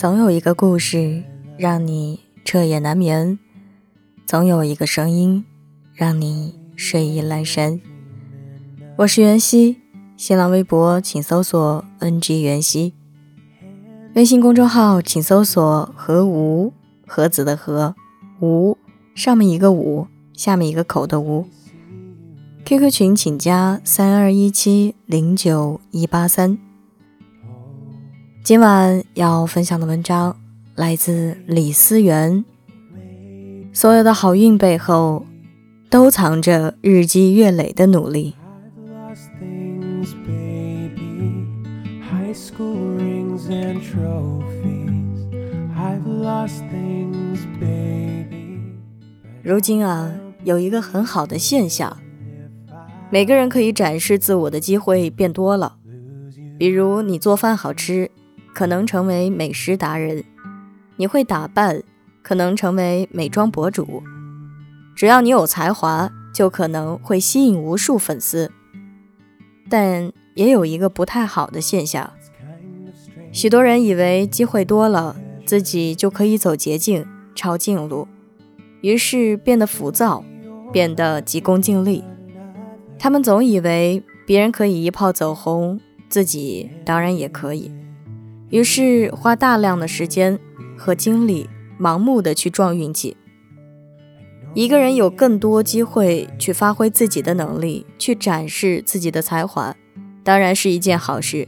总有一个故事让你彻夜难眠，总有一个声音让你睡意阑珊。我是袁熙，新浪微博请搜索 “ng 袁熙”，微信公众号请搜索“何无何子”的“何无”，上面一个“五”，下面一个口的“无”。QQ 群请加三二一七零九一八三。今晚要分享的文章来自李思源。所有的好运背后，都藏着日积月累的努力。如今啊，有一个很好的现象，每个人可以展示自我的机会变多了。比如你做饭好吃。可能成为美食达人，你会打扮，可能成为美妆博主。只要你有才华，就可能会吸引无数粉丝。但也有一个不太好的现象，许多人以为机会多了，自己就可以走捷径、抄近路，于是变得浮躁，变得急功近利。他们总以为别人可以一炮走红，自己当然也可以。于是花大量的时间和精力，盲目的去撞运气。一个人有更多机会去发挥自己的能力，去展示自己的才华，当然是一件好事。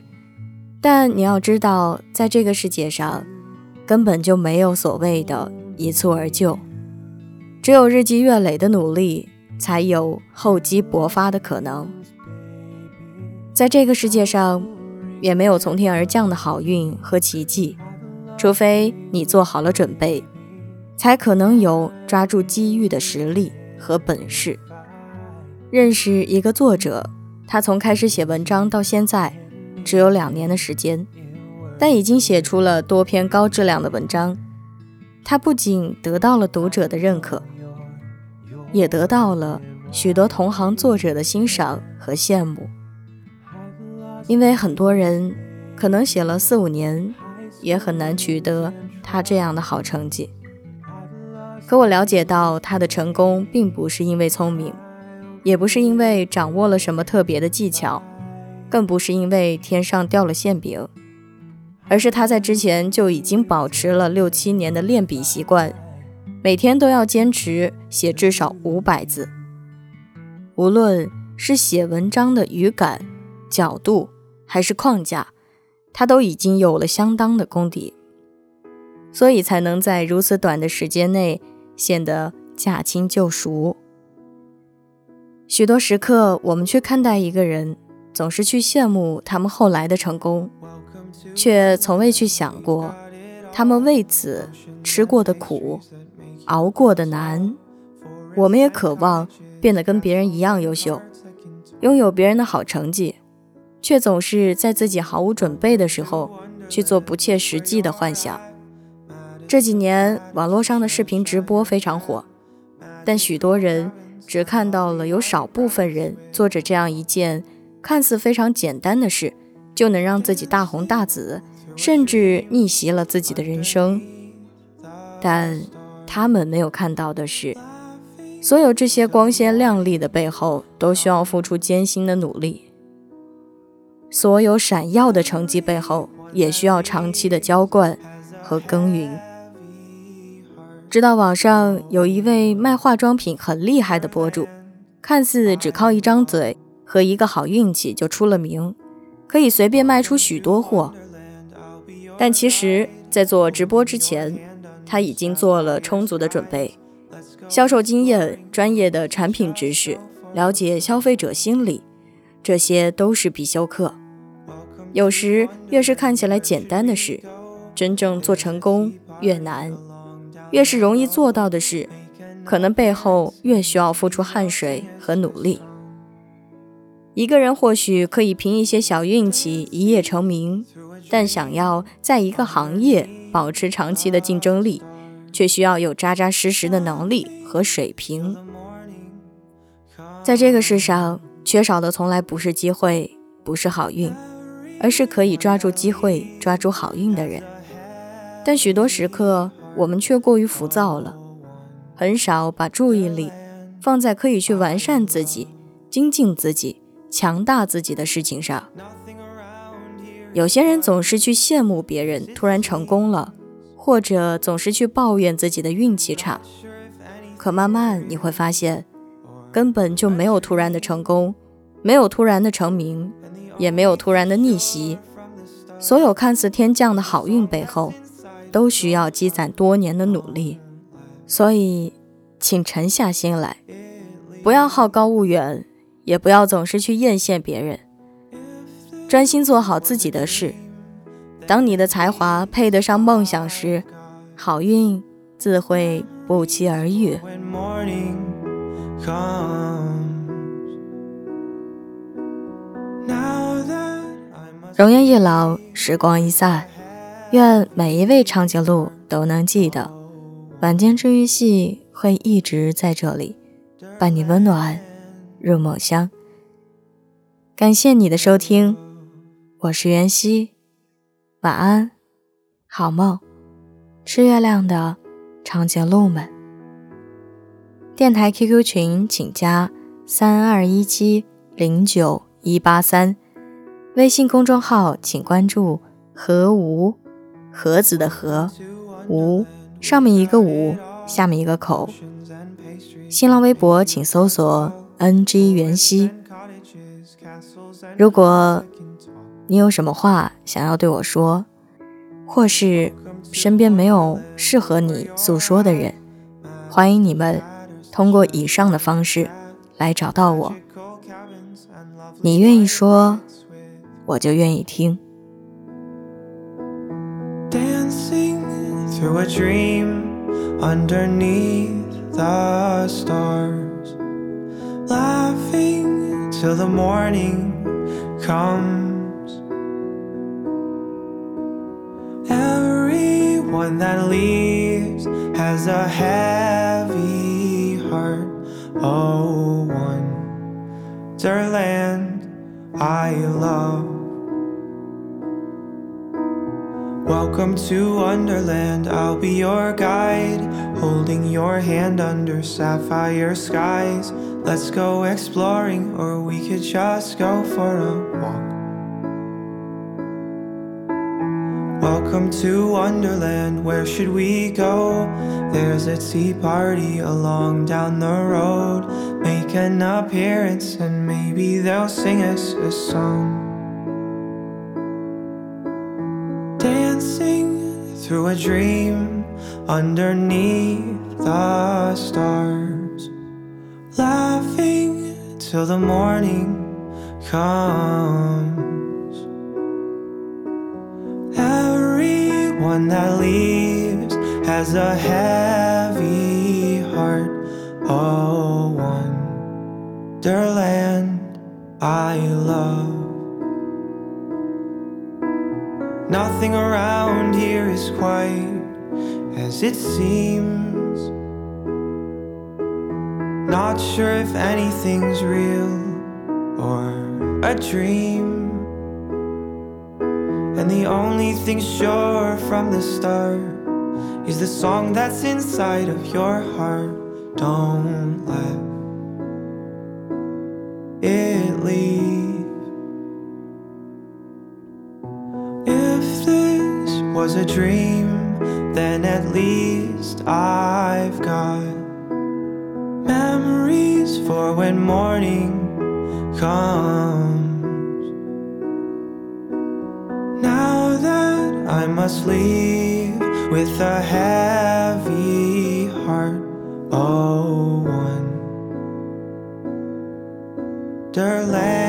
但你要知道，在这个世界上，根本就没有所谓的一蹴而就，只有日积月累的努力，才有厚积薄发的可能。在这个世界上。也没有从天而降的好运和奇迹，除非你做好了准备，才可能有抓住机遇的实力和本事。认识一个作者，他从开始写文章到现在，只有两年的时间，但已经写出了多篇高质量的文章。他不仅得到了读者的认可，也得到了许多同行作者的欣赏和羡慕。因为很多人可能写了四五年，也很难取得他这样的好成绩。可我了解到，他的成功并不是因为聪明，也不是因为掌握了什么特别的技巧，更不是因为天上掉了馅饼，而是他在之前就已经保持了六七年的练笔习惯，每天都要坚持写至少五百字。无论是写文章的语感、角度。还是框架，他都已经有了相当的功底，所以才能在如此短的时间内显得驾轻就熟。许多时刻，我们去看待一个人，总是去羡慕他们后来的成功，却从未去想过他们为此吃过的苦，熬过的难。我们也渴望变得跟别人一样优秀，拥有别人的好成绩。却总是在自己毫无准备的时候去做不切实际的幻想。这几年网络上的视频直播非常火，但许多人只看到了有少部分人做着这样一件看似非常简单的事，就能让自己大红大紫，甚至逆袭了自己的人生。但他们没有看到的是，所有这些光鲜亮丽的背后，都需要付出艰辛的努力。所有闪耀的成绩背后，也需要长期的浇灌和耕耘。知道网上有一位卖化妆品很厉害的博主，看似只靠一张嘴和一个好运气就出了名，可以随便卖出许多货。但其实，在做直播之前，他已经做了充足的准备，销售经验、专业的产品知识、了解消费者心理，这些都是必修课。有时越是看起来简单的事，真正做成功越难；越是容易做到的事，可能背后越需要付出汗水和努力。一个人或许可以凭一些小运气一夜成名，但想要在一个行业保持长期的竞争力，却需要有扎扎实实的能力和水平。在这个世上，缺少的从来不是机会，不是好运。而是可以抓住机会、抓住好运的人。但许多时刻，我们却过于浮躁了，很少把注意力放在可以去完善自己、精进自己、强大自己的事情上。有些人总是去羡慕别人突然成功了，或者总是去抱怨自己的运气差。可慢慢你会发现，根本就没有突然的成功，没有突然的成名，也没有突然的逆袭。所有看似天降的好运背后，都需要积攒多年的努力。所以，请沉下心来，不要好高骛远，也不要总是去艳羡别人。专心做好自己的事。当你的才华配得上梦想时，好运自会不期而遇。容颜一老，时光一散，愿每一位长颈鹿都能记得，晚间治愈系会一直在这里，伴你温暖入梦乡。感谢你的收听。我是袁熙，晚安，好梦，吃月亮的长颈鹿们。电台 QQ 群请加三二一七零九一八三，微信公众号请关注何无盒子的盒无上面一个五，下面一个口。新浪微博请搜索 NG 袁熙。如果。你有什么话想要对我说，或是身边没有适合你诉说的人，欢迎你们通过以上的方式来找到我。你愿意说，我就愿意听。one that leaves has a heavy heart. Oh, wonderland I love. Welcome to Wonderland, I'll be your guide, holding your hand under sapphire skies. Let's go exploring, or we could just go for a walk. Welcome to Wonderland, where should we go? There's a tea party along down the road. Make an appearance and maybe they'll sing us a song. Through a dream underneath the stars. Laughing till the morning comes. Everyone that leaves has a heavy heart. Oh, wonderland I love. Is quite as it seems. Not sure if anything's real or a dream. And the only thing sure from the start is the song that's inside of your heart. Don't let it leave. Was a dream, then at least I've got memories for when morning comes. Now that I must leave with a heavy heart. Oh, wonderland.